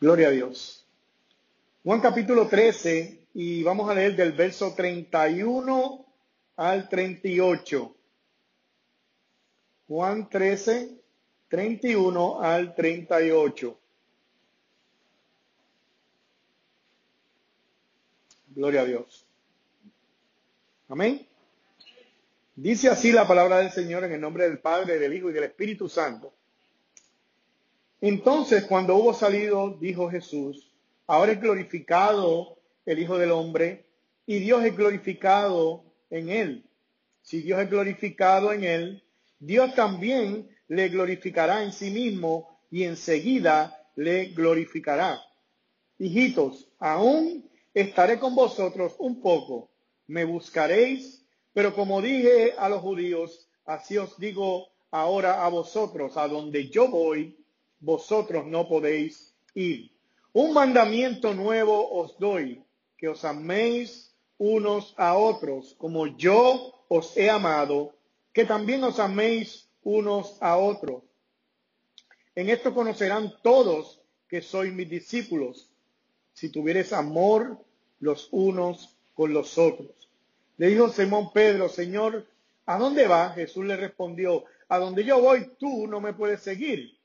Gloria a Dios. Juan capítulo 13 y vamos a leer del verso 31 al 38. Juan 13, 31 al 38. Gloria a Dios. Amén. Dice así la palabra del Señor en el nombre del Padre, del Hijo y del Espíritu Santo. Entonces, cuando hubo salido, dijo Jesús, ahora es glorificado el Hijo del Hombre y Dios es glorificado en él. Si Dios es glorificado en él, Dios también le glorificará en sí mismo y enseguida le glorificará. Hijitos, aún estaré con vosotros un poco, me buscaréis, pero como dije a los judíos, así os digo ahora a vosotros, a donde yo voy, vosotros no podéis ir. Un mandamiento nuevo os doy, que os améis unos a otros, como yo os he amado, que también os améis unos a otros. En esto conocerán todos que sois mis discípulos, si tuvieres amor los unos con los otros. Le dijo Simón Pedro, Señor, ¿a dónde va? Jesús le respondió, a donde yo voy, tú no me puedes seguir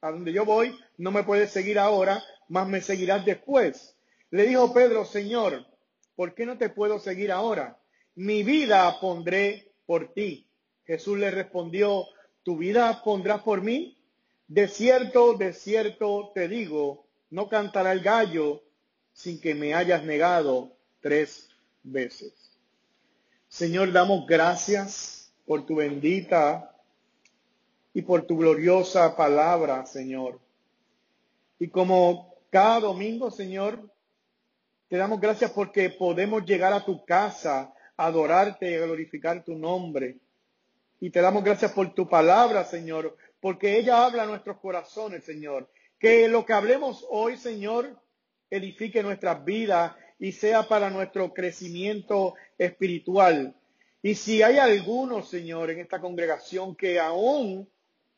a donde yo voy, no me puedes seguir ahora, más me seguirás después. Le dijo Pedro, Señor, ¿por qué no te puedo seguir ahora? Mi vida pondré por ti. Jesús le respondió, ¿tu vida pondrás por mí? De cierto, de cierto te digo, no cantará el gallo sin que me hayas negado tres veces. Señor, damos gracias por tu bendita y por tu gloriosa palabra, Señor. Y como cada domingo, Señor, te damos gracias porque podemos llegar a tu casa, adorarte y glorificar tu nombre. Y te damos gracias por tu palabra, Señor, porque ella habla a nuestros corazones, Señor. Que lo que hablemos hoy, Señor, edifique nuestras vidas y sea para nuestro crecimiento espiritual. Y si hay alguno, Señor, en esta congregación que aún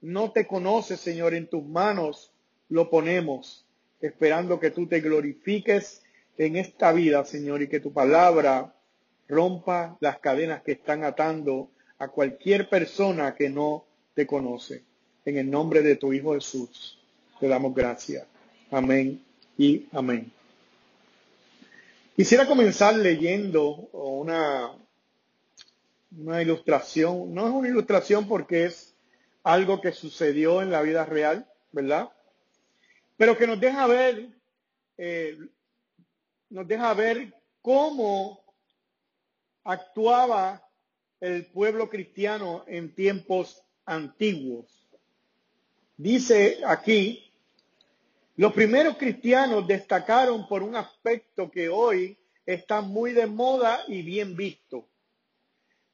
no te conoce, Señor, en tus manos lo ponemos, esperando que tú te glorifiques en esta vida, Señor, y que tu palabra rompa las cadenas que están atando a cualquier persona que no te conoce. En el nombre de tu Hijo Jesús, te damos gracias. Amén y amén. Quisiera comenzar leyendo una, una ilustración. No es una ilustración porque es algo que sucedió en la vida real, ¿verdad? Pero que nos deja ver, eh, nos deja ver cómo actuaba el pueblo cristiano en tiempos antiguos. Dice aquí, los primeros cristianos destacaron por un aspecto que hoy está muy de moda y bien visto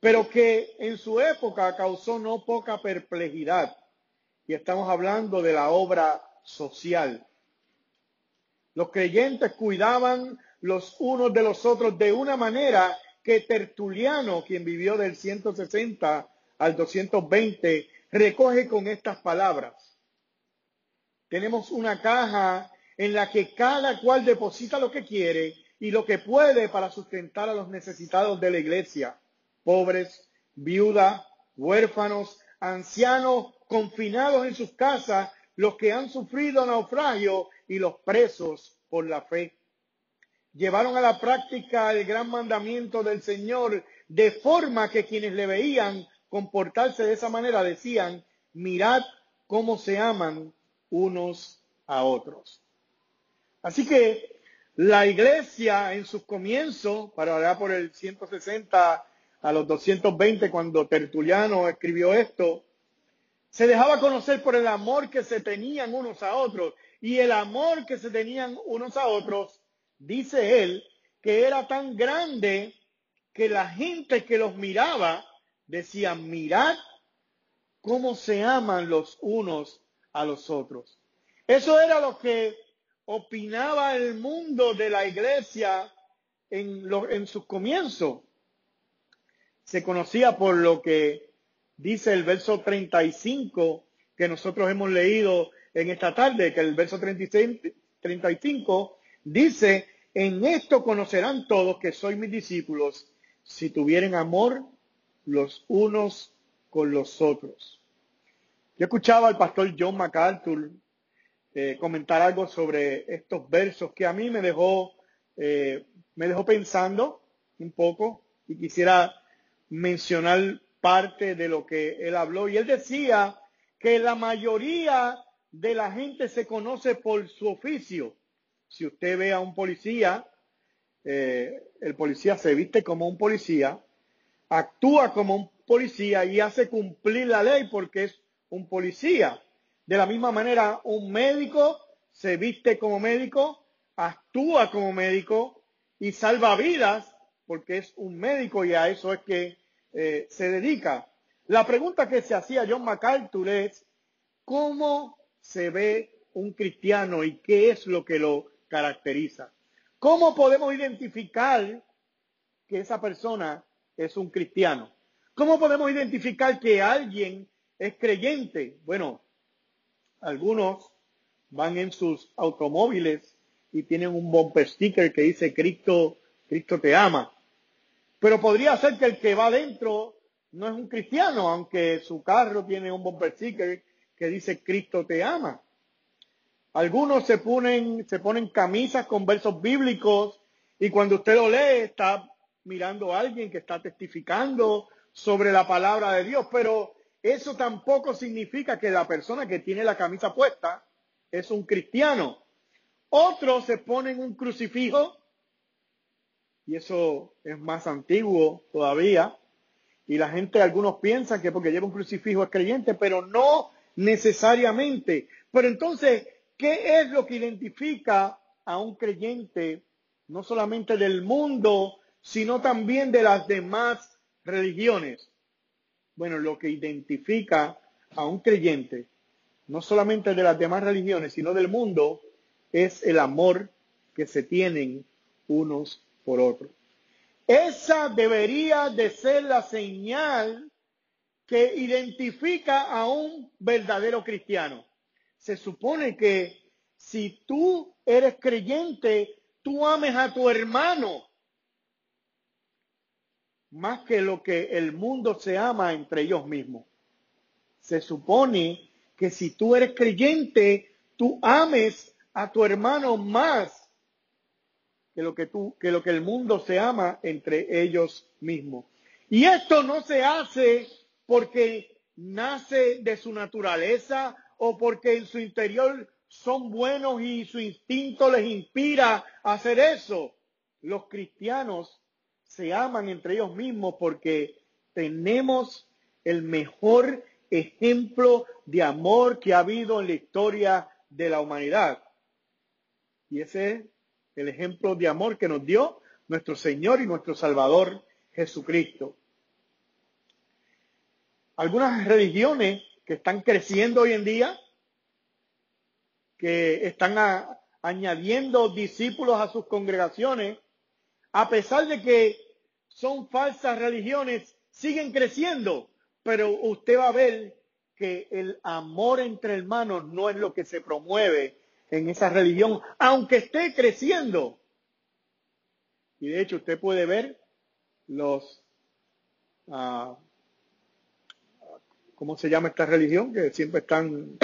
pero que en su época causó no poca perplejidad. Y estamos hablando de la obra social. Los creyentes cuidaban los unos de los otros de una manera que Tertuliano, quien vivió del 160 al 220, recoge con estas palabras. Tenemos una caja en la que cada cual deposita lo que quiere y lo que puede para sustentar a los necesitados de la iglesia pobres, viudas, huérfanos, ancianos confinados en sus casas, los que han sufrido naufragio y los presos por la fe. Llevaron a la práctica el gran mandamiento del Señor de forma que quienes le veían comportarse de esa manera decían, mirad cómo se aman unos a otros. Así que la iglesia en sus comienzos, para allá por el 160 a los 220 cuando Tertuliano escribió esto, se dejaba conocer por el amor que se tenían unos a otros. Y el amor que se tenían unos a otros, dice él, que era tan grande que la gente que los miraba decía, mirad cómo se aman los unos a los otros. Eso era lo que opinaba el mundo de la iglesia en, en sus comienzos se conocía por lo que dice el verso 35 que nosotros hemos leído en esta tarde, que el verso 36, 35, dice, en esto conocerán todos que soy mis discípulos, si tuvieren amor los unos con los otros. Yo escuchaba al pastor John MacArthur eh, comentar algo sobre estos versos que a mí me dejó, eh, me dejó pensando un poco y quisiera mencionar parte de lo que él habló. Y él decía que la mayoría de la gente se conoce por su oficio. Si usted ve a un policía, eh, el policía se viste como un policía, actúa como un policía y hace cumplir la ley porque es un policía. De la misma manera, un médico se viste como médico, actúa como médico y salva vidas porque es un médico y a eso es que eh, se dedica. La pregunta que se hacía John MacArthur es, ¿cómo se ve un cristiano y qué es lo que lo caracteriza? ¿Cómo podemos identificar que esa persona es un cristiano? ¿Cómo podemos identificar que alguien es creyente? Bueno, algunos van en sus automóviles y tienen un bumper sticker que dice Cristo, Cristo te ama. Pero podría ser que el que va adentro no es un cristiano, aunque su carro tiene un bumper sticker que dice Cristo te ama. Algunos se ponen, se ponen camisas con versos bíblicos y cuando usted lo lee está mirando a alguien que está testificando sobre la palabra de Dios, pero eso tampoco significa que la persona que tiene la camisa puesta es un cristiano. Otros se ponen un crucifijo, y eso es más antiguo todavía, y la gente, algunos piensan que porque lleva un crucifijo es creyente, pero no necesariamente. Pero entonces, ¿qué es lo que identifica a un creyente, no solamente del mundo, sino también de las demás religiones. Bueno, lo que identifica a un creyente, no solamente de las demás religiones, sino del mundo, es el amor que se tienen unos por otros. Esa debería de ser la señal que identifica a un verdadero cristiano. Se supone que si tú eres creyente, tú ames a tu hermano más que lo que el mundo se ama entre ellos mismos. Se supone que si tú eres creyente, tú ames a tu hermano más que lo que tú, que lo que el mundo se ama entre ellos mismos. Y esto no se hace porque nace de su naturaleza o porque en su interior son buenos y su instinto les inspira a hacer eso. Los cristianos se aman entre ellos mismos porque tenemos el mejor ejemplo de amor que ha habido en la historia de la humanidad. Y ese es el ejemplo de amor que nos dio nuestro Señor y nuestro Salvador Jesucristo. Algunas religiones que están creciendo hoy en día, que están añadiendo discípulos a sus congregaciones, a pesar de que son falsas religiones, siguen creciendo, pero usted va a ver que el amor entre hermanos no es lo que se promueve en esa religión, aunque esté creciendo. Y de hecho usted puede ver los, uh, ¿cómo se llama esta religión? Que siempre están,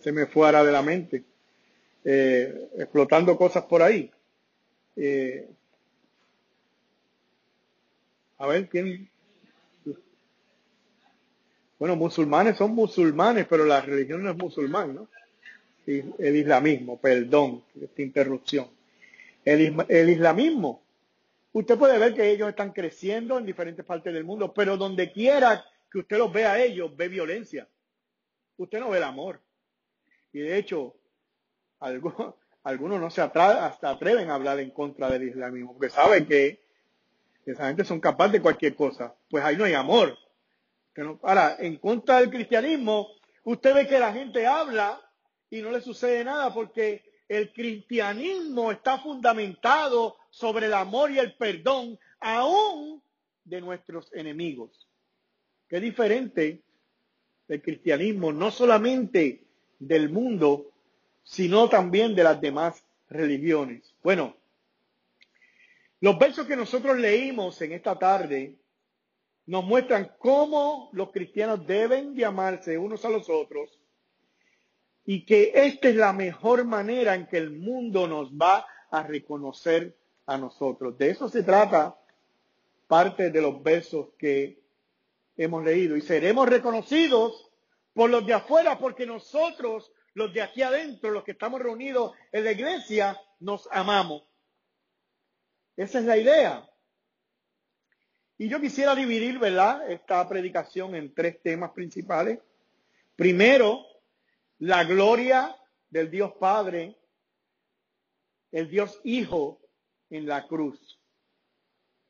se me fuera de la mente, eh, explotando cosas por ahí. Eh, a ver, ¿quién? Bueno, musulmanes son musulmanes, pero la religión no es musulmán, ¿no? El islamismo, perdón, esta interrupción. El, el islamismo, usted puede ver que ellos están creciendo en diferentes partes del mundo, pero donde quiera que usted los vea a ellos, ve violencia. Usted no ve el amor. Y de hecho, algunos, algunos no se hasta atreven a hablar en contra del islamismo, porque saben que esa gente son capaces de cualquier cosa. Pues ahí no hay amor. Ahora, en contra del cristianismo, usted ve que la gente habla y no le sucede nada porque el cristianismo está fundamentado sobre el amor y el perdón aún de nuestros enemigos. Qué diferente el cristianismo, no solamente del mundo, sino también de las demás religiones. Bueno, los versos que nosotros leímos en esta tarde nos muestran cómo los cristianos deben llamarse unos a los otros y que esta es la mejor manera en que el mundo nos va a reconocer a nosotros. De eso se trata parte de los versos que hemos leído. Y seremos reconocidos por los de afuera porque nosotros, los de aquí adentro, los que estamos reunidos en la iglesia, nos amamos. Esa es la idea. Y yo quisiera dividir, ¿verdad?, esta predicación en tres temas principales. Primero, la gloria del Dios Padre, el Dios Hijo en la cruz.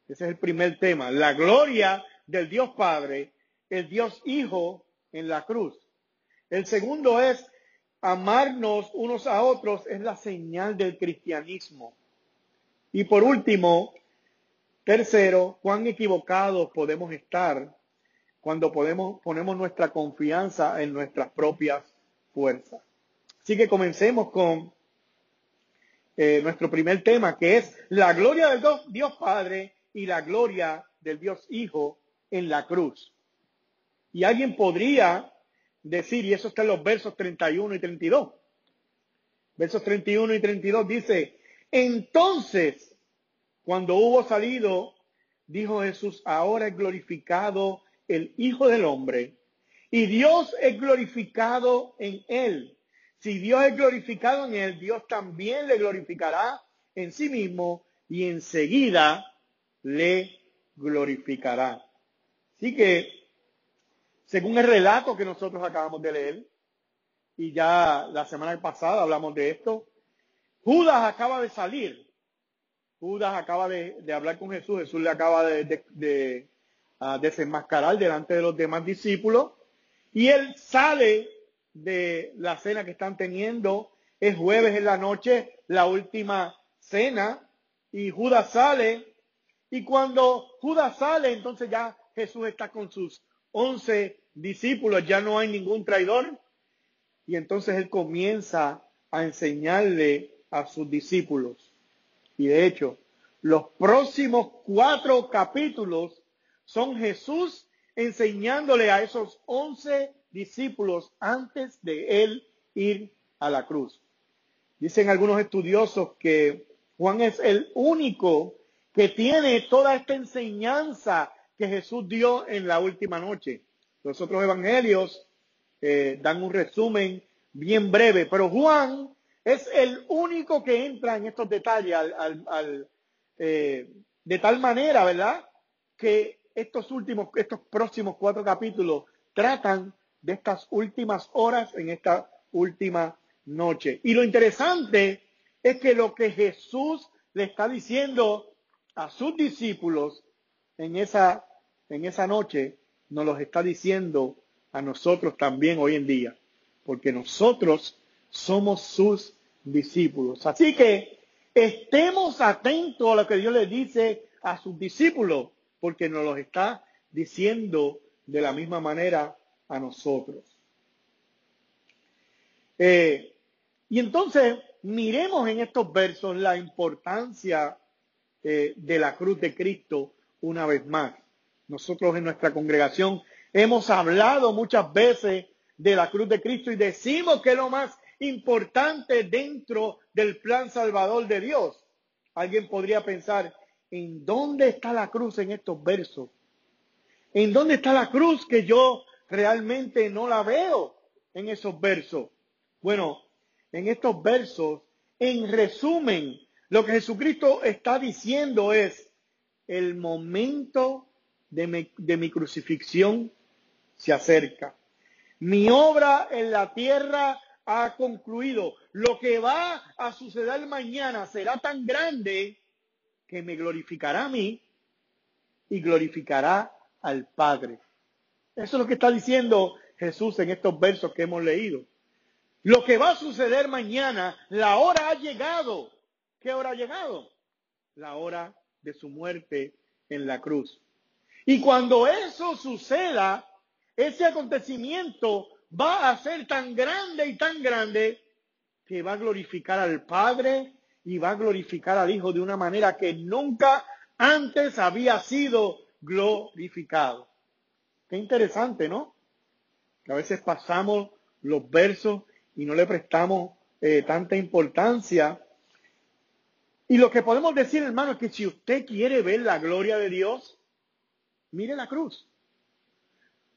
Ese es el primer tema. La gloria del Dios Padre, el Dios Hijo en la cruz. El segundo es amarnos unos a otros, es la señal del cristianismo. Y por último, tercero, cuán equivocados podemos estar cuando podemos, ponemos nuestra confianza en nuestras propias fuerzas. Así que comencemos con eh, nuestro primer tema, que es la gloria del Dios Padre y la gloria del Dios Hijo en la cruz. Y alguien podría decir, y eso está en los versos 31 y 32. Versos 31 y 32 dice, entonces, cuando hubo salido, dijo Jesús, ahora es glorificado el Hijo del Hombre, y Dios es glorificado en él. Si Dios es glorificado en él, Dios también le glorificará en sí mismo y enseguida le glorificará. Así que, según el relato que nosotros acabamos de leer, y ya la semana pasada hablamos de esto, Judas acaba de salir. Judas acaba de, hablar con Jesús. Jesús le acaba de, ah, desenmascarar delante de los demás discípulos. Y él sale de la cena que están teniendo. Es jueves en la noche, la última cena. Y Judas sale. Y cuando Judas sale, entonces ya Jesús está con sus once discípulos, ya no hay ningún traidor. Y entonces él comienza a enseñarle a sus discípulos. Y de hecho, los próximos cuatro capítulos son Jesús enseñándole a esos once discípulos antes de él ir a la cruz. Dicen algunos estudiosos que Juan es el único que tiene toda esta enseñanza que Jesús dio en la última noche. Los otros evangelios eh, dan un resumen bien breve, pero Juan es el único que entra en estos detalles al, eh, de tal manera, ¿verdad? Que estos últimos, estos próximos cuatro capítulos tratan de estas últimas horas en esta última noche. Y lo interesante es que lo que Jesús le está diciendo a sus discípulos en esa, en esa noche, nos los está diciendo a nosotros también hoy en día, porque nosotros somos sus discípulos. Así que estemos atentos a lo que Dios le dice a sus discípulos, porque nos los está diciendo de la misma manera a nosotros. Eh, y entonces miremos en estos versos la importancia eh, de la cruz de Cristo una vez más. Nosotros en nuestra congregación hemos hablado muchas veces de la cruz de Cristo y decimos que es lo más importante dentro del plan salvador de Dios. Alguien podría pensar, ¿en dónde está la cruz en estos versos? ¿En dónde está la cruz que yo realmente no la veo en esos versos? Bueno, en estos versos, en resumen, lo que Jesucristo está diciendo es, el momento de mi, crucifixión se acerca. Mi obra en la tierra ha concluido. Lo que va a suceder mañana será tan grande que me glorificará a mí y glorificará al Padre. Eso es lo que está diciendo Jesús en estos versos que hemos leído. Lo que va a suceder mañana, la hora ha llegado. ¿Qué hora ha llegado? La hora de su muerte en la cruz. Y cuando eso suceda, ese acontecimiento va a ser tan grande y tan grande que va a glorificar al Padre y va a glorificar al Hijo de una manera que nunca antes había sido glorificado. Qué interesante, ¿no? Que a veces pasamos los versos y no le prestamos eh, tanta importancia. Y lo que podemos decir, hermano, es que si usted quiere ver la gloria de Dios, mire la cruz.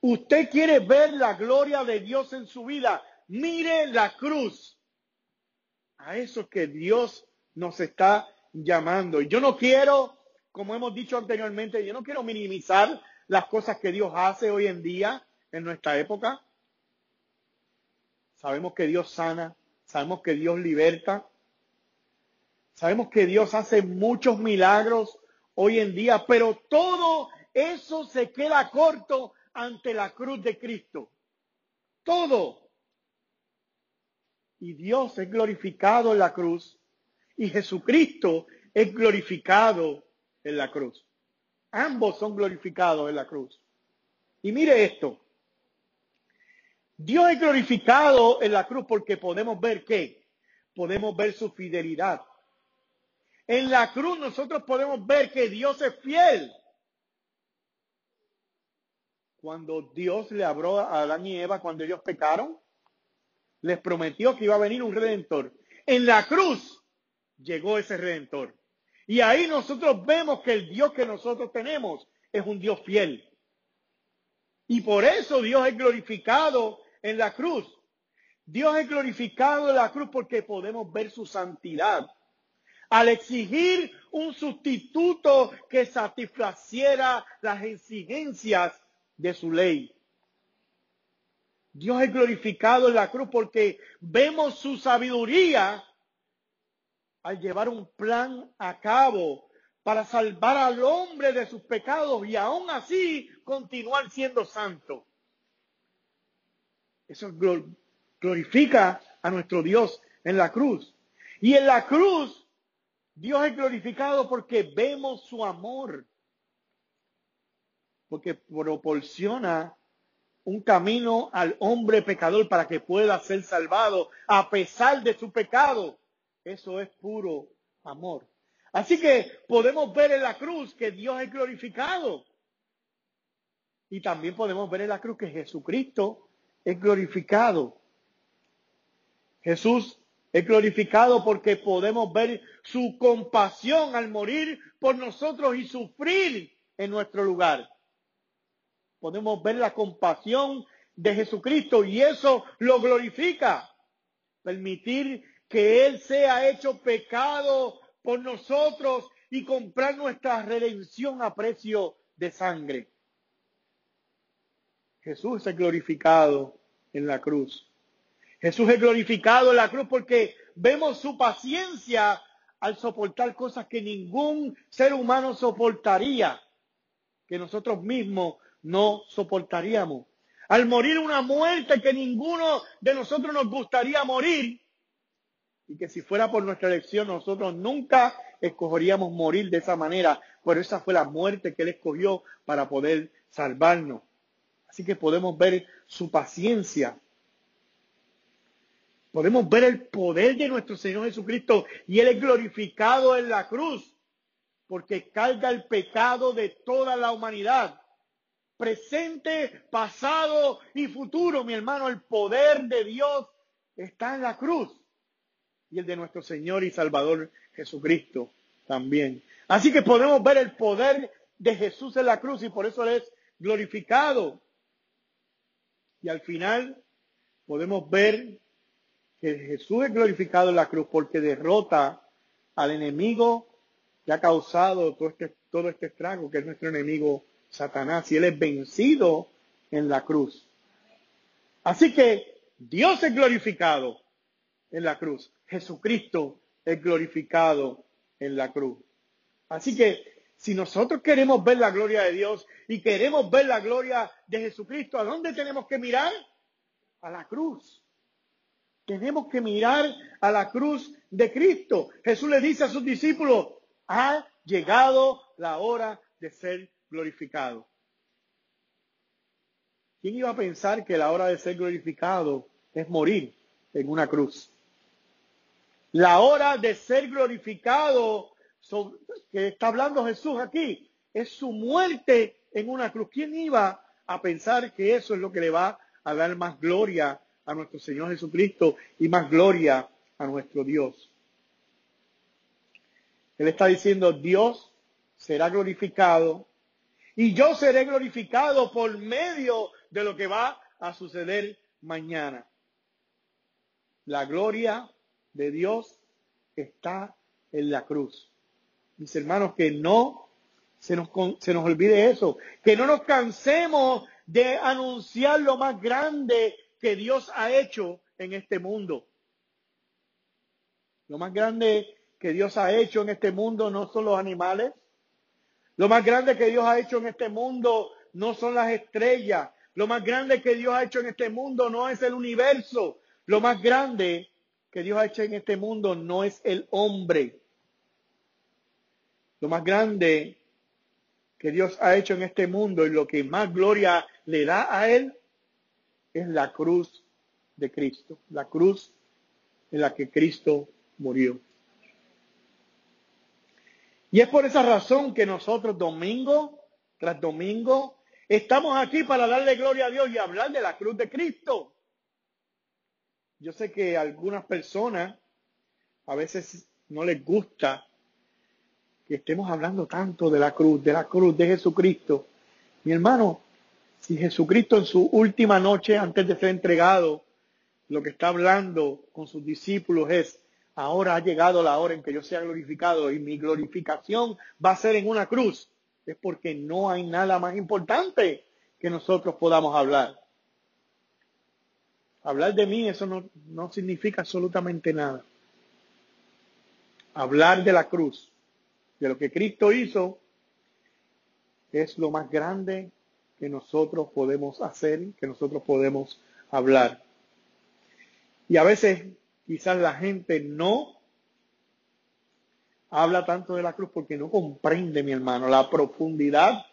Usted quiere ver la gloria de Dios en su vida, mire la cruz. A eso que Dios nos está llamando. Y yo no quiero, como hemos dicho anteriormente, yo no quiero minimizar las cosas que Dios hace hoy en día, en nuestra época. Sabemos que Dios sana, sabemos que Dios liberta, sabemos que Dios hace muchos milagros hoy en día, pero todo eso se queda corto ante la cruz de Cristo. Todo. Y Dios es glorificado en la cruz y Jesucristo es glorificado en la cruz. Ambos son glorificados en la cruz. Y mire esto. Dios es glorificado en la cruz porque podemos ver qué? Podemos ver su fidelidad. En la cruz nosotros podemos ver que Dios es fiel. Cuando Dios le habló a Adán y Eva cuando ellos pecaron, les prometió que iba a venir un redentor. En la cruz llegó ese redentor. Y ahí nosotros vemos que el Dios que nosotros tenemos es un Dios fiel. Y por eso Dios es glorificado en la cruz. Dios es glorificado en la cruz porque podemos ver su santidad. Al exigir un sustituto que satisfaciera las exigencias de su ley. Dios es glorificado en la cruz porque vemos su sabiduría al llevar un plan a cabo para salvar al hombre de sus pecados y aún así continuar siendo santo. Eso glorifica a nuestro Dios en la cruz. Y en la cruz, Dios es glorificado porque vemos su amor. Porque proporciona un camino al hombre pecador para que pueda ser salvado a pesar de su pecado. Eso es puro amor. Así que podemos ver en la cruz que Dios es glorificado. Y también podemos ver en la cruz que Jesucristo es glorificado. Jesús es glorificado porque podemos ver su compasión al morir por nosotros y sufrir en nuestro lugar. Podemos ver la compasión de Jesucristo y eso lo glorifica. Permitir que Él sea hecho pecado por nosotros y comprar nuestra redención a precio de sangre. Jesús es glorificado en la cruz. Jesús es glorificado en la cruz porque vemos su paciencia al soportar cosas que ningún ser humano soportaría, que nosotros mismos no soportaríamos. Al morir una muerte que ninguno de nosotros nos gustaría morir, y que si fuera por nuestra elección nosotros nunca escogeríamos morir de esa manera, pero esa fue la muerte que Él escogió para poder salvarnos. Así que podemos ver su paciencia. Podemos ver el poder de nuestro Señor Jesucristo y Él es glorificado en la cruz porque carga el pecado de toda la humanidad. Presente, pasado y futuro, mi hermano, el poder de Dios está en la cruz y el de nuestro Señor y Salvador Jesucristo también. Así que podemos ver el poder de Jesús en la cruz y por eso Él es glorificado. Y al final podemos ver que Jesús es glorificado en la cruz porque derrota al enemigo que ha causado todo este, todo este estrago, que es nuestro enemigo Satanás, y él es vencido en la cruz. Así que Dios es glorificado en la cruz. Jesucristo es glorificado en la cruz. Así que si nosotros queremos ver la gloria de Dios y queremos ver la gloria de Jesucristo, ¿a dónde tenemos que mirar? A la cruz. Tenemos que mirar a la cruz de Cristo. Jesús le dice a sus discípulos, ha llegado la hora de ser glorificado. ¿Quién iba a pensar que la hora de ser glorificado es morir en una cruz? La hora de ser glorificado que está hablando Jesús aquí es su muerte en una cruz. ¿Quién iba a pensar que eso es lo que le va a dar más gloria a nuestro Señor Jesucristo y más gloria a nuestro Dios? Él está diciendo, Dios será glorificado y yo seré glorificado por medio de lo que va a suceder mañana. La gloria de Dios está en la cruz. Mis hermanos, que no se nos, se nos olvide eso, que no nos cansemos de anunciar lo más grande que Dios ha hecho en este mundo. Lo más grande que Dios ha hecho en este mundo no son los animales. Lo más grande que Dios ha hecho en este mundo no son las estrellas. Lo más grande que Dios ha hecho en este mundo no es el universo. Lo más grande que Dios ha hecho en este mundo no es el hombre. Lo más grande que Dios ha hecho en este mundo y lo que más gloria le da a Él es la cruz de Cristo, la cruz en la que Cristo murió. Y es por esa razón que nosotros domingo tras domingo estamos aquí para darle gloria a Dios y hablar de la cruz de Cristo. Yo sé que a algunas personas a veces no les gusta que estemos hablando tanto de la cruz, de la cruz de Jesucristo. Mi hermano, si Jesucristo en su última noche antes de ser entregado, lo que está hablando con sus discípulos es, ahora ha llegado la hora en que yo sea glorificado y mi glorificación va a ser en una cruz, es porque no hay nada más importante que nosotros podamos hablar. Hablar de mí, eso no, no significa absolutamente nada. Hablar de la cruz, de lo que Cristo hizo, es lo más grande que nosotros podemos hacer, que nosotros podemos hablar. Y a veces quizás la gente no habla tanto de la cruz porque no comprende, mi hermano, la profundidad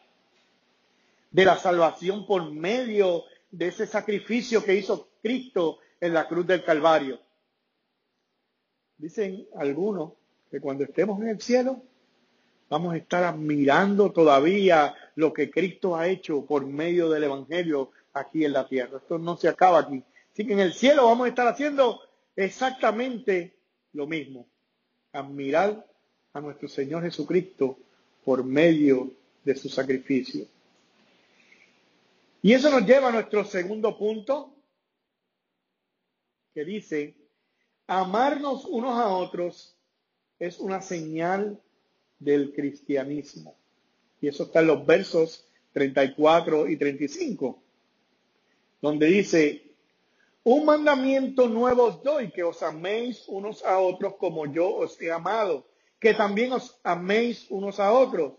de la salvación por medio de ese sacrificio que hizo Cristo en la cruz del Calvario. Dicen algunos que cuando estemos en el cielo vamos a estar admirando todavía lo que Cristo ha hecho por medio del Evangelio aquí en la tierra. Esto no se acaba aquí. Así que en el cielo vamos a estar haciendo exactamente lo mismo. Admirar a nuestro Señor Jesucristo por medio de su sacrificio. Y eso nos lleva a nuestro segundo punto, que dice, amarnos unos a otros es una señal del cristianismo. Y eso está en los versos 34 y 35, donde dice, un mandamiento nuevo os doy, que os améis unos a otros como yo os he amado, que también os améis unos a otros.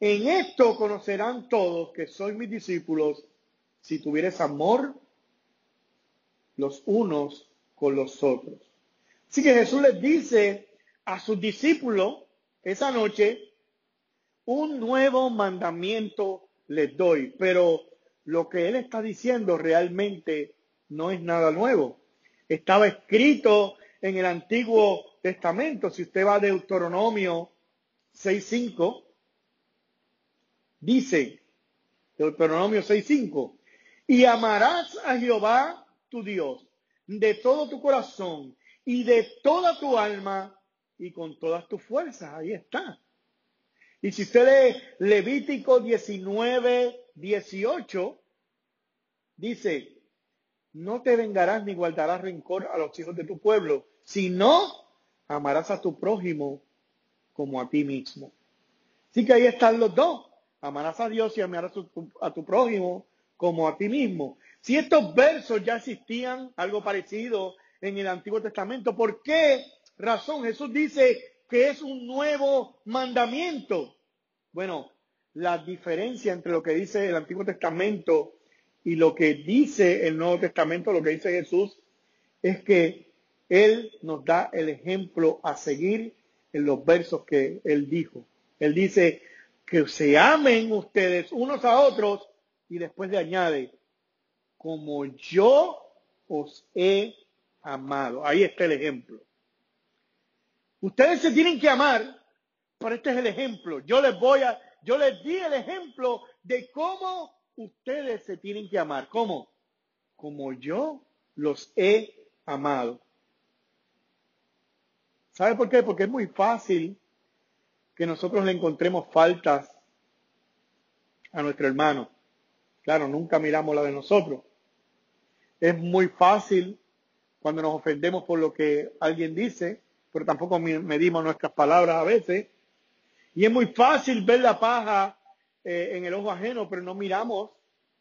En esto conocerán todos que sois mis discípulos, si tuvieres amor los unos con los otros. Así que Jesús les dice a sus discípulos esa noche, un nuevo mandamiento les doy, pero lo que él está diciendo realmente no es nada nuevo. Estaba escrito en el Antiguo Testamento. Si usted va a Deuteronomio 6.5, dice, Deuteronomio 6.5, y amarás a Jehová tu Dios de todo tu corazón y de toda tu alma y con todas tus fuerzas. Ahí está. Y si usted lee Levítico 19, 18, dice, no te vengarás ni guardarás rencor a los hijos de tu pueblo, sino amarás a tu prójimo como a ti mismo. Así que ahí están los dos. Amarás a Dios y amarás a tu prójimo como a ti mismo. Si estos versos ya existían, algo parecido en el Antiguo Testamento, ¿por qué razón Jesús dice que es un nuevo mandamiento? Bueno, la diferencia entre lo que dice el Antiguo Testamento y lo que dice el Nuevo Testamento, lo que dice Jesús, es que Él nos da el ejemplo a seguir en los versos que Él dijo. Él dice que se amen ustedes unos a otros y después le añade, como yo os he amado. Ahí está el ejemplo. Ustedes se tienen que amar, pero este es el ejemplo. Yo les voy a, yo les di el ejemplo de cómo ustedes se tienen que amar. ¿Cómo? Como yo los he amado. ¿Sabe por qué? Porque es muy fácil que nosotros le encontremos faltas a nuestro hermano. Claro, nunca miramos la de nosotros. Es muy fácil cuando nos ofendemos por lo que alguien dice, pero tampoco medimos nuestras palabras a veces. Y es muy fácil ver la paja eh, en el ojo ajeno, pero no miramos,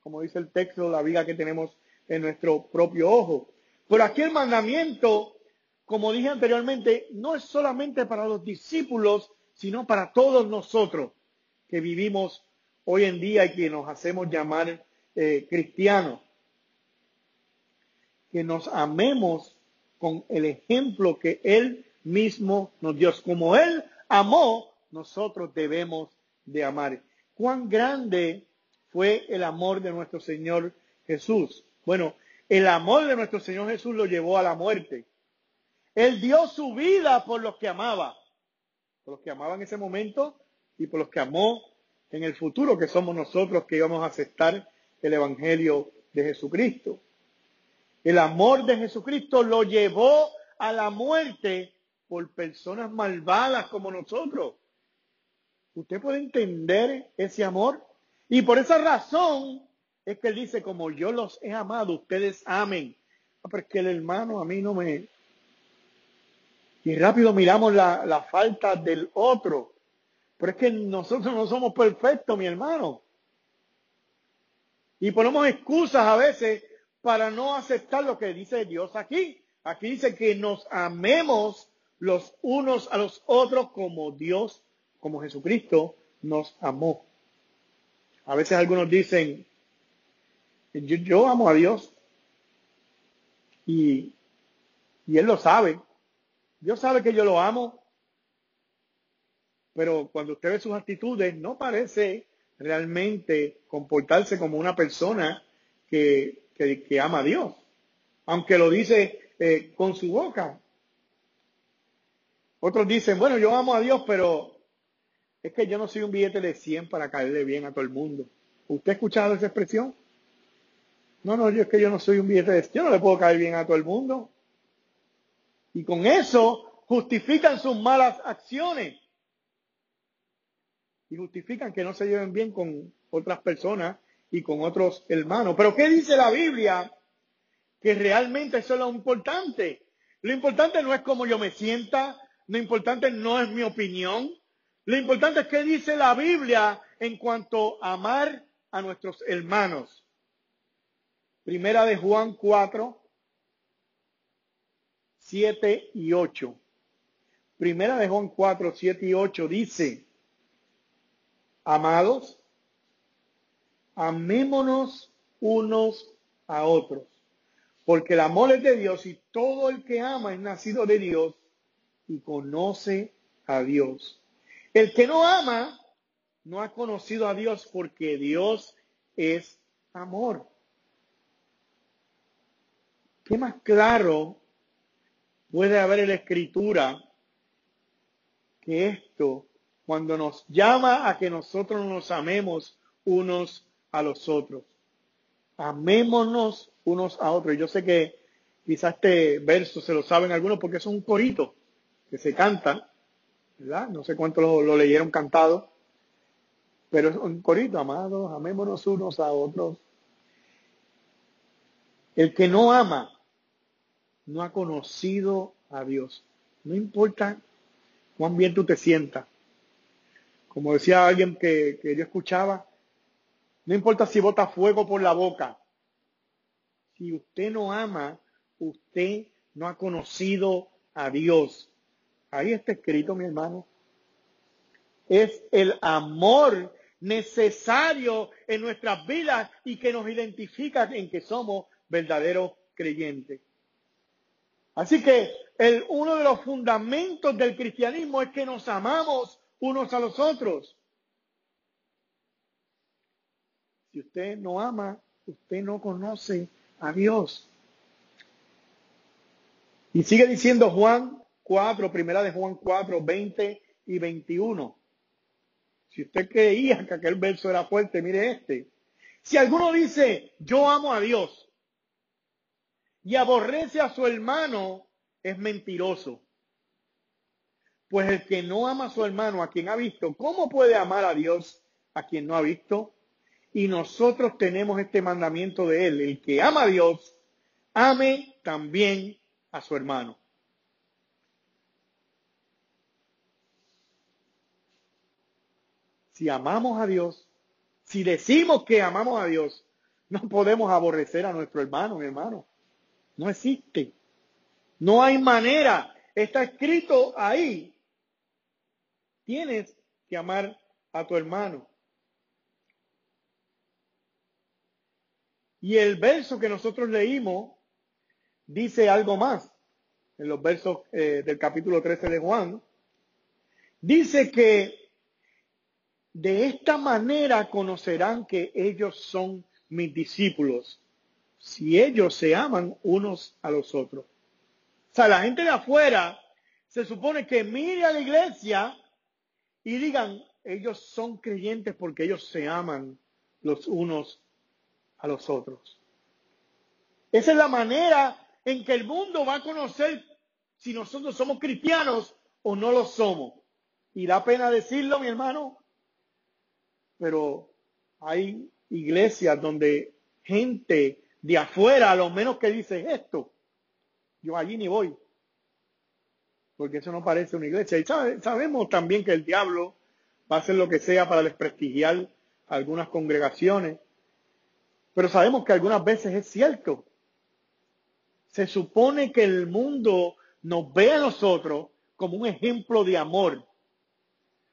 como dice el texto, la viga que tenemos en nuestro propio ojo. Pero aquí el mandamiento, como dije anteriormente, no es solamente para los discípulos, sino para todos nosotros que vivimos hoy en día y que nos hacemos llamar eh, cristianos. Que nos amemos con el ejemplo que Él mismo nos dio. Como Él amó, nosotros debemos de amar. ¿Cuán grande fue el amor de nuestro Señor Jesús? Bueno, el amor de nuestro Señor Jesús lo llevó a la muerte. Él dio su vida por los que amaba, por los que amaba en ese momento y por los que amó en el futuro, que somos nosotros que íbamos a aceptar el Evangelio de Jesucristo. El amor de Jesucristo lo llevó a la muerte por personas malvadas como nosotros. ¿Usted puede entender ese amor? Y por esa razón es que él dice, como yo los he amado, ustedes amen. Ah, porque el hermano a mí no me... Y rápido miramos la, la falta del otro. Pero es que nosotros no somos perfectos, mi hermano. Y ponemos excusas a veces para no aceptar lo que dice Dios aquí. Aquí dice que nos amemos los unos a los otros como Dios, como Jesucristo nos amó. A veces algunos dicen, yo, yo amo a Dios y, y Él lo sabe. Dios sabe que yo lo amo pero cuando usted ve sus actitudes, no parece realmente comportarse como una persona que, ama a Dios, aunque lo dice eh, con su boca. Otros dicen, bueno, yo amo a Dios, pero es que yo no soy un billete de 100 para caerle bien a todo el mundo. ¿Usted ha escuchado esa expresión? No, no, yo es que yo no soy un billete de 100, yo no le puedo caer bien a todo el mundo. Y con eso justifican sus malas acciones y justifican que no se lleven bien con otras personas y con otros hermanos. Pero ¿qué dice la Biblia? Que realmente eso es lo importante. Lo importante no es cómo yo me sienta, lo importante no es mi opinión, lo importante es qué dice la Biblia en cuanto a amar a nuestros hermanos. Primera de Juan 4, 7 y 8. Primera de Juan 4, 7 y 8 dice, Amados, amémonos unos a otros, porque el amor es de Dios y todo el que ama es nacido de Dios y conoce a Dios. El que no ama no ha conocido a Dios porque Dios es amor. ¿Qué más claro puede haber en la escritura que esto cuando nos llama a que nosotros nos amemos unos a los otros. Amémonos unos a otros. Yo sé que quizás este verso se lo saben algunos porque es un corito que se canta, ¿verdad? No sé cuánto lo, leyeron cantado, pero es un corito, amados, amémonos unos a otros. El que no ama no ha conocido a Dios. No importa cuán bien tú te sientas, como decía alguien que, yo escuchaba, no importa si bota fuego por la boca. Si usted no ama, usted no ha conocido a Dios. Ahí está escrito, mi hermano. Es el amor necesario en nuestras vidas y que nos identifica en que somos verdaderos creyentes. Así que el, uno de los fundamentos del cristianismo es que nos amamos unos a los otros. Si usted no ama, usted no conoce a Dios. Y sigue diciendo Juan 4, primera de Juan 4, 20 y 21. Si usted creía que aquel verso era fuerte, mire este. Si alguno dice, yo amo a Dios y aborrece a su hermano, es mentiroso. Pues el que no ama a su hermano, a quien ha visto, ¿cómo puede amar a Dios a quien no ha visto? Y nosotros tenemos este mandamiento de él. El que ama a Dios, ame también a su hermano. Si amamos a Dios, si decimos que amamos a Dios, no podemos aborrecer a nuestro hermano, mi hermano. No existe. No hay manera. Está escrito ahí. Tienes que amar a tu hermano. Y el verso que nosotros leímos dice algo más. En los versos eh, del capítulo 13 de Juan. Dice que de esta manera conocerán que ellos son mis discípulos, si ellos se aman unos a los otros. O sea, la gente de afuera se supone que mire a la iglesia y digan, ellos son creyentes porque ellos se aman los unos a los otros. Esa es la manera en que el mundo va a conocer si nosotros somos cristianos o no lo somos. Y da pena decirlo, mi hermano, pero hay iglesias donde gente de afuera, a lo menos que dice esto, yo allí ni voy, porque eso no parece una iglesia. Y sabemos también que el diablo va a hacer lo que sea para desprestigiar algunas congregaciones, pero sabemos que algunas veces es cierto. Se supone que el mundo nos ve a nosotros como un ejemplo de amor.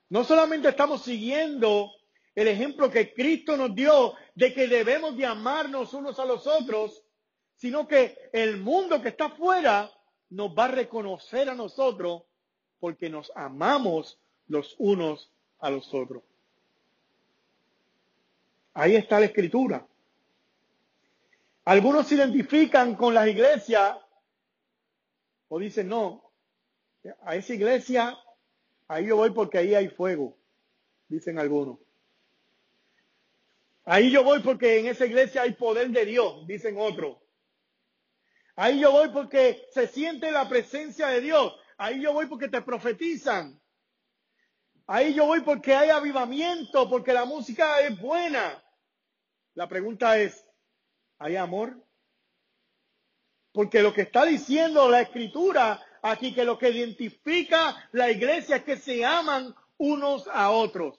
No solamente estamos siguiendo el ejemplo que Cristo nos dio de que debemos de amarnos unos a los otros, sino que el mundo que está afuera nos va a reconocer a nosotros porque nos amamos los unos a los otros. Ahí está la escritura. Algunos se identifican con las iglesias o dicen, no, a esa iglesia, ahí yo voy porque ahí hay fuego, dicen algunos. Ahí yo voy porque en esa iglesia hay poder de Dios, dicen otros. Ahí yo voy porque se siente la presencia de Dios. Ahí yo voy porque te profetizan. Ahí yo voy porque hay avivamiento, porque la música es buena. La pregunta es, ¿hay amor? Porque lo que está diciendo la escritura aquí, que lo que identifica la iglesia es que se aman unos a otros.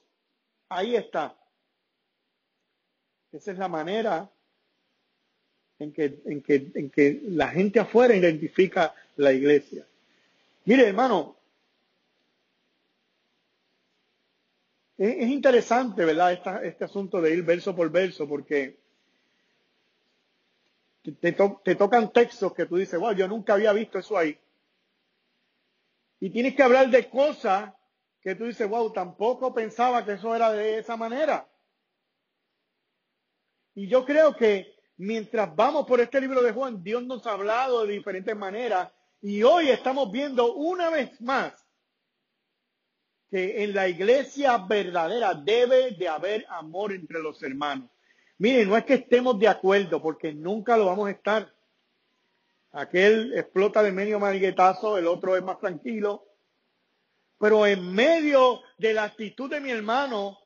Ahí está. Esa es la manera en que, en que, en que la gente afuera identifica la iglesia. Mire, hermano, es, interesante, ¿verdad? este asunto de ir verso por verso, porque te, te, tocan textos que tú dices, wow, yo nunca había visto eso ahí. Y tienes que hablar de cosas que tú dices, wow, tampoco pensaba que eso era de esa manera. Y yo creo que mientras vamos por este libro de Juan, Dios nos ha hablado de diferentes maneras y hoy estamos viendo una vez más que en la iglesia verdadera debe de haber amor entre los hermanos. Miren, no es que estemos de acuerdo, porque nunca lo vamos a estar. Aquel explota de medio mariguetazo, el otro es más tranquilo. Pero en medio de la actitud de mi hermano,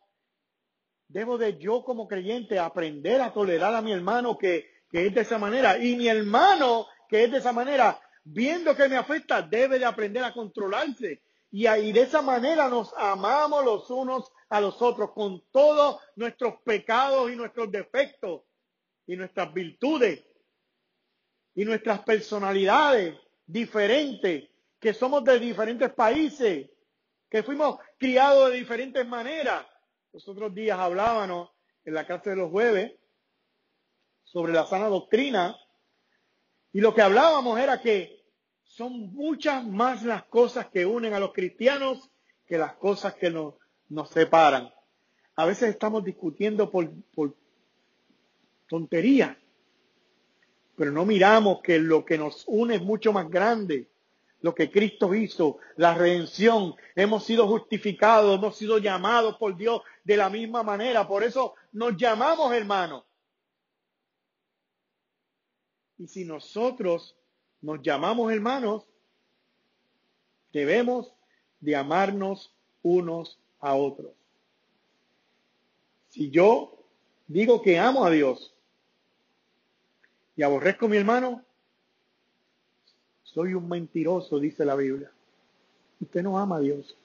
debo de yo como creyente aprender a tolerar a mi hermano que, es de esa manera. Y mi hermano que es de esa manera, viendo que me afecta, debe de aprender a controlarse. Y, ahí de esa manera nos amamos los unos a los otros con todos nuestros pecados y nuestros defectos y nuestras virtudes y nuestras personalidades diferentes, que somos de diferentes países, que fuimos criados de diferentes maneras. Los otros días hablábamos en la clase de los jueves sobre la sana doctrina y lo que hablábamos era que son muchas más las cosas que unen a los cristianos que las cosas que nos, nos separan. A veces estamos discutiendo por, por tonterías, pero no miramos que lo que nos une es mucho más grande. lo que Cristo hizo, la redención. Hemos sido justificados, hemos sido llamados por Dios de la misma manera. Por eso nos llamamos hermanos. Y si nosotros nos llamamos hermanos, debemos de amarnos unos a otros. Si yo digo que amo a Dios y aborrezco a mi hermano, soy un mentiroso, dice la Biblia. Usted no ama a Dios.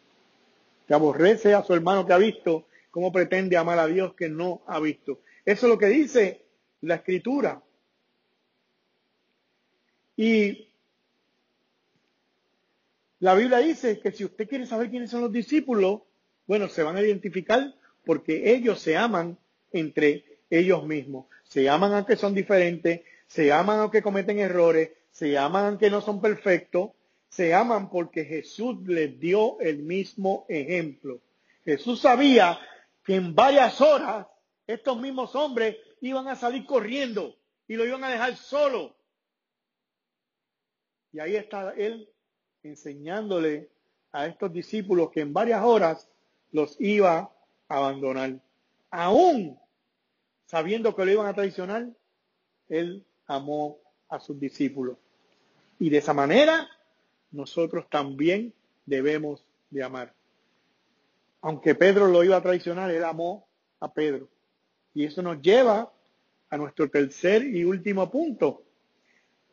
Que aborrece a su hermano que ha visto, ¿cómo pretende amar a Dios que no ha visto? Eso es lo que dice la escritura. Y la Biblia dice que si usted quiere saber quiénes son los discípulos, bueno, se van a identificar porque ellos se aman entre ellos mismos. Se aman aunque son diferentes, se aman aunque cometen errores, se aman que no son perfectos, se aman porque Jesús les dio el mismo ejemplo. Jesús sabía que en varias horas estos mismos hombres iban a salir corriendo y lo iban a dejar solo. Y ahí está él enseñándole a estos discípulos que en varias horas los iba a abandonar. Aún sabiendo que lo iban a traicionar, él amó a sus discípulos. Y de esa manera nosotros también debemos de amar. Aunque Pedro lo iba a traicionar, él amó a Pedro. Y eso nos lleva a nuestro tercer y último punto.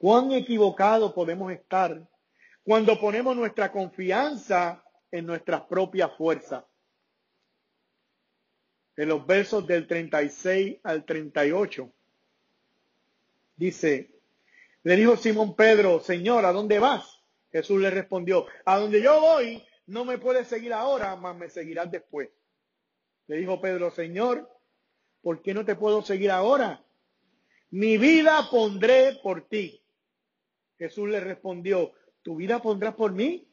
¿Cuán equivocado podemos estar cuando ponemos nuestra confianza en nuestras propias fuerzas? En los versos del 36 al 38 dice, le dijo Simón Pedro, Señor, ¿a dónde vas? Jesús le respondió, a donde yo voy, no me puedes seguir ahora, mas me seguirás después. Le dijo Pedro, Señor, ¿por qué no te puedo seguir ahora? Mi vida pondré por ti. Jesús le respondió, ¿tu vida pondrás por mí?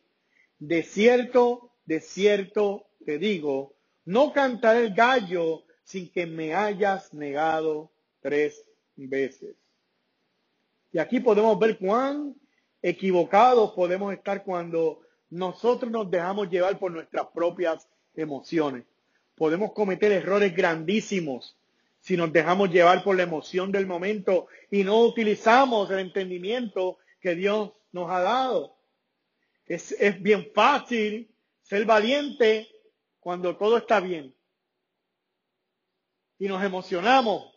De cierto, de cierto te digo, no cantaré el gallo sin que me hayas negado tres veces. Y aquí podemos ver cuán equivocados podemos estar cuando nosotros nos dejamos llevar por nuestras propias emociones. Podemos cometer errores grandísimos si nos dejamos llevar por la emoción del momento y no utilizamos el entendimiento que Dios nos ha dado. Es, es bien fácil ser valiente cuando todo está bien. Y nos emocionamos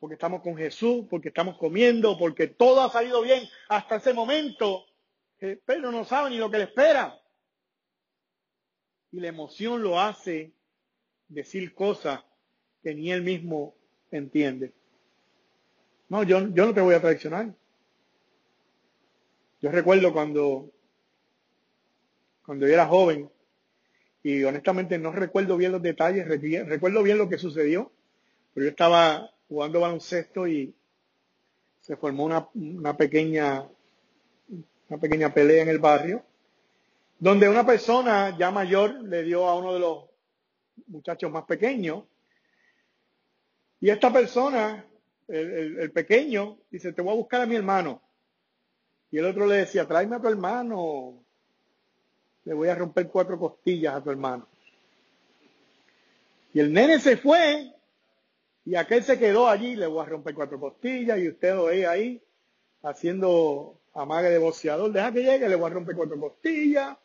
porque estamos con Jesús, porque estamos comiendo, porque todo ha salido bien hasta ese momento. Pedro no sabe ni lo que le espera. Y la emoción lo hace decir cosas que ni él mismo entiende. No, yo, yo no te voy a traicionar. Yo recuerdo cuando, cuando yo era joven, y honestamente no recuerdo bien los detalles, recuerdo bien lo que sucedió, pero yo estaba jugando baloncesto y se formó una, una, pequeña una pequeña pelea en el barrio donde una persona ya mayor le dio a uno de los muchachos más pequeños. Y esta persona el, el pequeño dice te voy a buscar a mi hermano y el otro le decía tráeme a tu hermano le voy a romper cuatro costillas a tu hermano y el nene se fue y aquel se quedó allí, le voy a romper cuatro costillas y usted lo ve ahí haciendo amague de boxeador. Deja que llegue, le voy a romper cuatro costillas,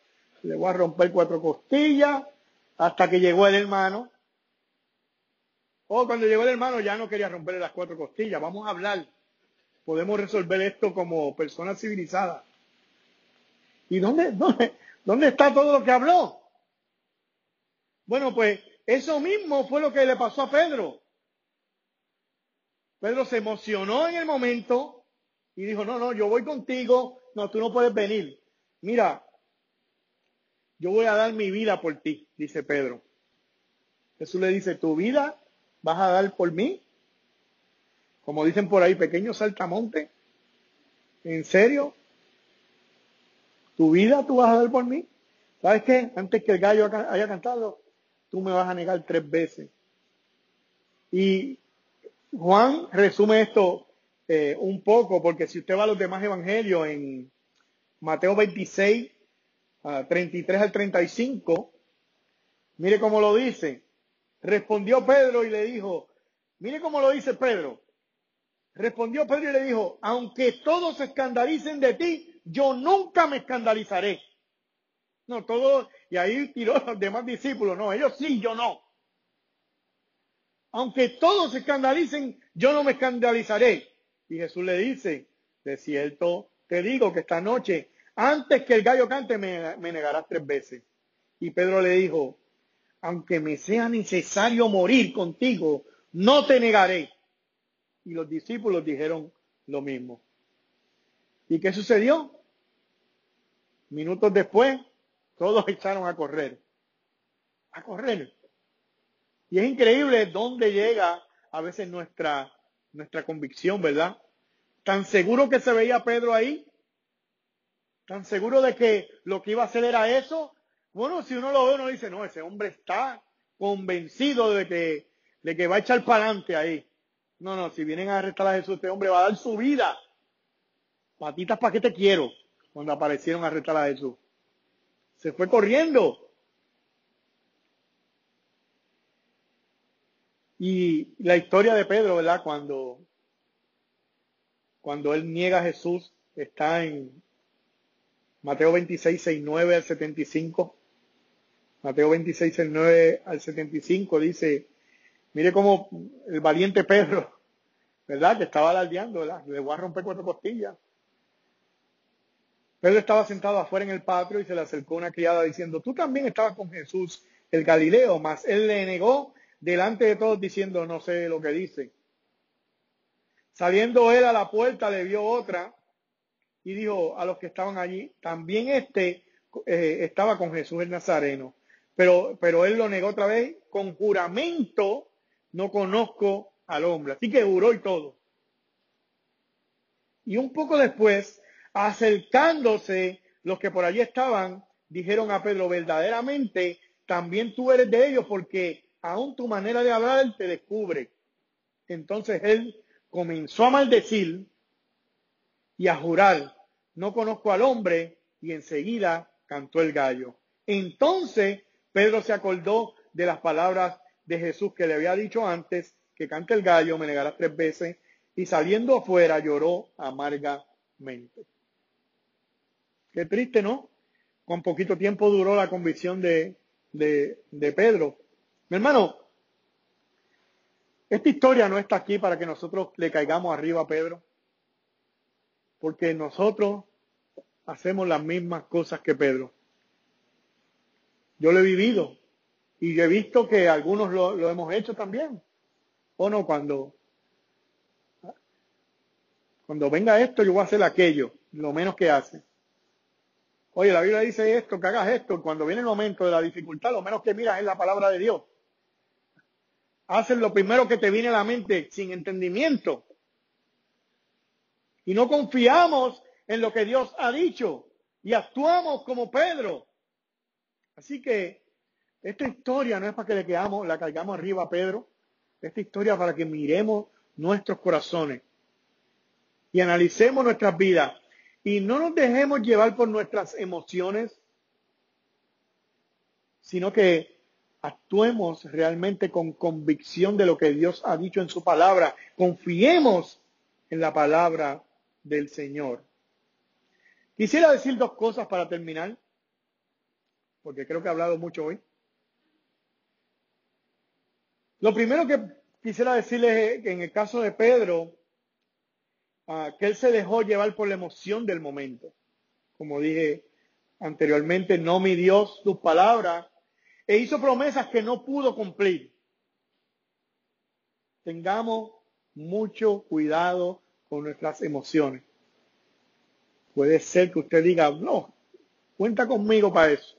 le voy a romper cuatro costillas, hasta que llegó el hermano. O cuando llegó el hermano ya no quería romperle las cuatro costillas. Vamos a hablar. Podemos resolver esto como personas civilizadas. ¿Y dónde, dónde, dónde está todo lo que habló? Bueno, pues eso mismo fue lo que le pasó a Pedro. Pedro se emocionó en el momento y dijo, no, no, yo voy contigo, no, tú no puedes venir. Mira, yo voy a dar mi vida por ti, dice Pedro. Jesús le dice, ¿tu vida vas a dar por mí? Como dicen por ahí, pequeño saltamonte. ¿En serio? ¿Tu vida tú vas a dar por mí? ¿Sabes qué? Antes que el gallo haya cantado, tú me vas a negar tres veces. Y Juan resume esto eh, un poco, porque si usted va a los demás evangelios, en, Mateo 26, 33 al 35, mire cómo lo dice. Respondió Pedro y le dijo, mire cómo lo dice Pedro. Respondió Pedro y le dijo, aunque todos se escandalicen de ti, yo nunca me escandalizaré. No, todos, y ahí tiró a los demás discípulos, no, ellos sí, yo no. Aunque todos se escandalicen, yo no me escandalizaré. Y Jesús le dice, de cierto te digo que esta noche, antes que el gallo cante, me, me negarás tres veces. Y Pedro le dijo, aunque me sea necesario morir contigo, no te negaré. Y los discípulos dijeron lo mismo. ¿Y qué sucedió? Minutos después, todos echaron a correr. A correr. Y es increíble dónde llega a veces nuestra, nuestra convicción, ¿verdad? Tan seguro que se veía Pedro ahí, tan seguro de que lo que iba a hacer era eso. Bueno, si uno lo ve, uno dice, no, ese hombre está convencido de que, de que va a echar para adelante ahí. No, no, si vienen a arrestar a Jesús, este hombre va a dar su vida. Patitas, ¿para qué te quiero? Cuando aparecieron a arrestar a Jesús. Se fue corriendo. Y la historia de Pedro, ¿verdad? Cuando, cuando él niega a Jesús, está en Mateo 26, 6, 9 al 75. Mateo 26, 6, 9 al 75 dice, mire cómo el valiente Pedro, ¿verdad? Que estaba alardeando, ¿verdad? Le voy a romper cuatro costillas. Pedro estaba sentado afuera en el patio y se le acercó una criada diciendo, tú también estabas con Jesús el Galileo, mas él le negó delante de todos diciendo, no sé lo que dice. Saliendo él a la puerta le vio otra y dijo a los que estaban allí, también este eh, estaba con Jesús el Nazareno. Pero, pero él lo negó otra vez, con juramento no conozco al hombre. Así que juró y todo. Y un poco después, acercándose los que por allí estaban, dijeron a Pedro, verdaderamente también tú eres de ellos porque aún tu manera de hablar te descubre. Entonces él comenzó a maldecir y a jurar, no conozco al hombre, y enseguida cantó el gallo. Entonces Pedro se acordó de las palabras de Jesús que le había dicho antes, que cante el gallo, me negarás tres veces, y saliendo afuera lloró amargamente. Qué triste, ¿no? Con poquito tiempo duró la convicción de, de, de Pedro. Mi hermano, esta historia no está aquí para que nosotros le caigamos arriba a Pedro, porque nosotros hacemos las mismas cosas que Pedro. Yo lo he vivido y yo he visto que algunos lo, hemos hecho también. ¿O no? Cuando, cuando venga esto, yo voy a hacer aquello, lo menos que hace. Oye, la Biblia dice esto, que hagas esto. Cuando viene el momento de la dificultad, lo menos que miras es la palabra de Dios haces lo primero que te viene a la mente sin entendimiento. Y no confiamos en lo que Dios ha dicho y actuamos como Pedro. Así que esta historia no es para que le quedamos, la cargamos arriba a Pedro. Esta historia para que miremos nuestros corazones y analicemos nuestras vidas y no nos dejemos llevar por nuestras emociones, sino que actuemos realmente con convicción de lo que Dios ha dicho en su palabra. Confiemos en la palabra del Señor. Quisiera decir dos cosas para terminar, porque creo que he hablado mucho hoy. Lo primero que quisiera decirles es que en el caso de Pedro, ah, que él se dejó llevar por la emoción del momento. Como dije anteriormente, no mi Dios, tus palabras, e hizo promesas que no pudo cumplir. Tengamos mucho cuidado con nuestras emociones. Puede ser que usted diga, no, cuenta conmigo para eso.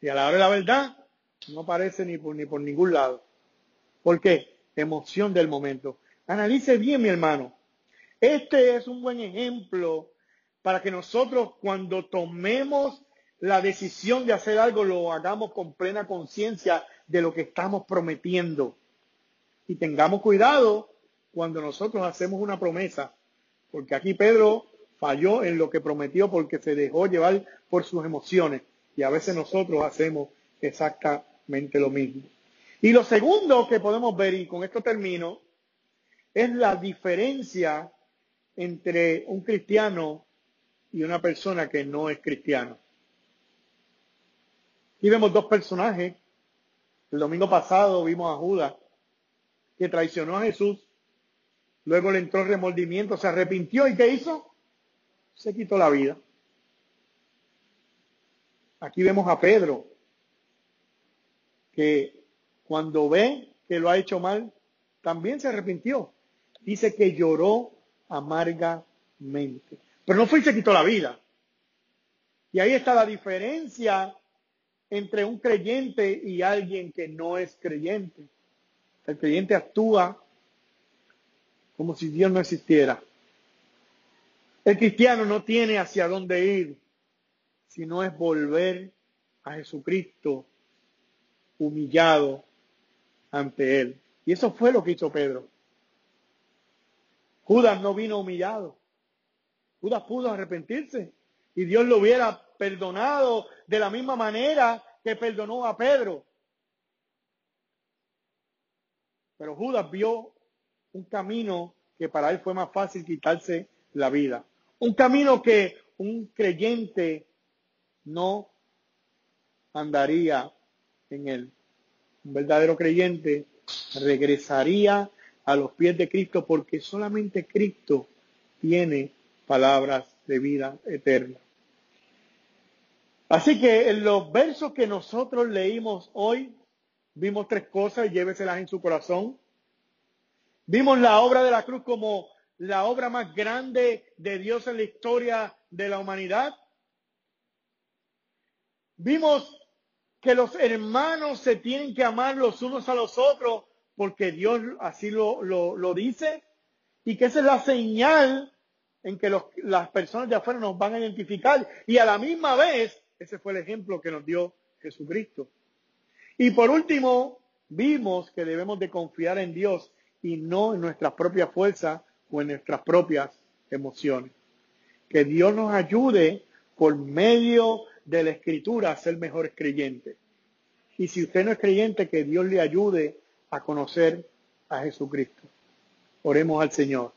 Y a la hora de la verdad, no aparece ni por, ni por ningún lado. ¿Por qué? Emoción del momento. Analice bien, mi hermano. Este es un buen ejemplo para que nosotros cuando tomemos la decisión de hacer algo lo hagamos con plena conciencia de lo que estamos prometiendo. Y tengamos cuidado cuando nosotros hacemos una promesa, porque aquí Pedro falló en lo que prometió porque se dejó llevar por sus emociones. Y a veces nosotros hacemos exactamente lo mismo. Y lo segundo que podemos ver, y con esto termino, es la diferencia entre un cristiano y una persona que no es cristiano. Aquí vemos dos personajes. El domingo pasado vimos a Judas, que traicionó a Jesús. Luego le entró remordimiento, se arrepintió y ¿qué hizo? Se quitó la vida. Aquí vemos a Pedro, que cuando ve que lo ha hecho mal, también se arrepintió. Dice que lloró amargamente. Pero no fue y se quitó la vida. Y ahí está la diferencia entre un creyente y alguien que no es creyente. El creyente actúa como si Dios no existiera. El cristiano no tiene hacia dónde ir, sino es volver a Jesucristo humillado ante Él. Y eso fue lo que hizo Pedro. Judas no vino humillado. Judas pudo arrepentirse y Dios lo hubiera perdonado de la misma manera que perdonó a Pedro. Pero Judas vio un camino que para él fue más fácil quitarse la vida. Un camino que un creyente no andaría en él. Un verdadero creyente regresaría a los pies de Cristo porque solamente Cristo tiene palabras de vida eterna. Así que en los versos que nosotros leímos hoy, vimos tres cosas, lléveselas en su corazón. Vimos la obra de la cruz como la obra más grande de Dios en la historia de la humanidad. Vimos que los hermanos se tienen que amar los unos a los otros porque Dios así lo, lo, dice y que esa es la señal en que las personas de afuera nos van a identificar. Y a la misma vez, ese fue el ejemplo que nos dio Jesucristo. Y por último, vimos que debemos de confiar en Dios y no en nuestras propias fuerzas o en nuestras propias emociones. Que Dios nos ayude por medio de la escritura a ser mejores creyentes. Y si usted no es creyente, que Dios le ayude a conocer a Jesucristo. Oremos al Señor.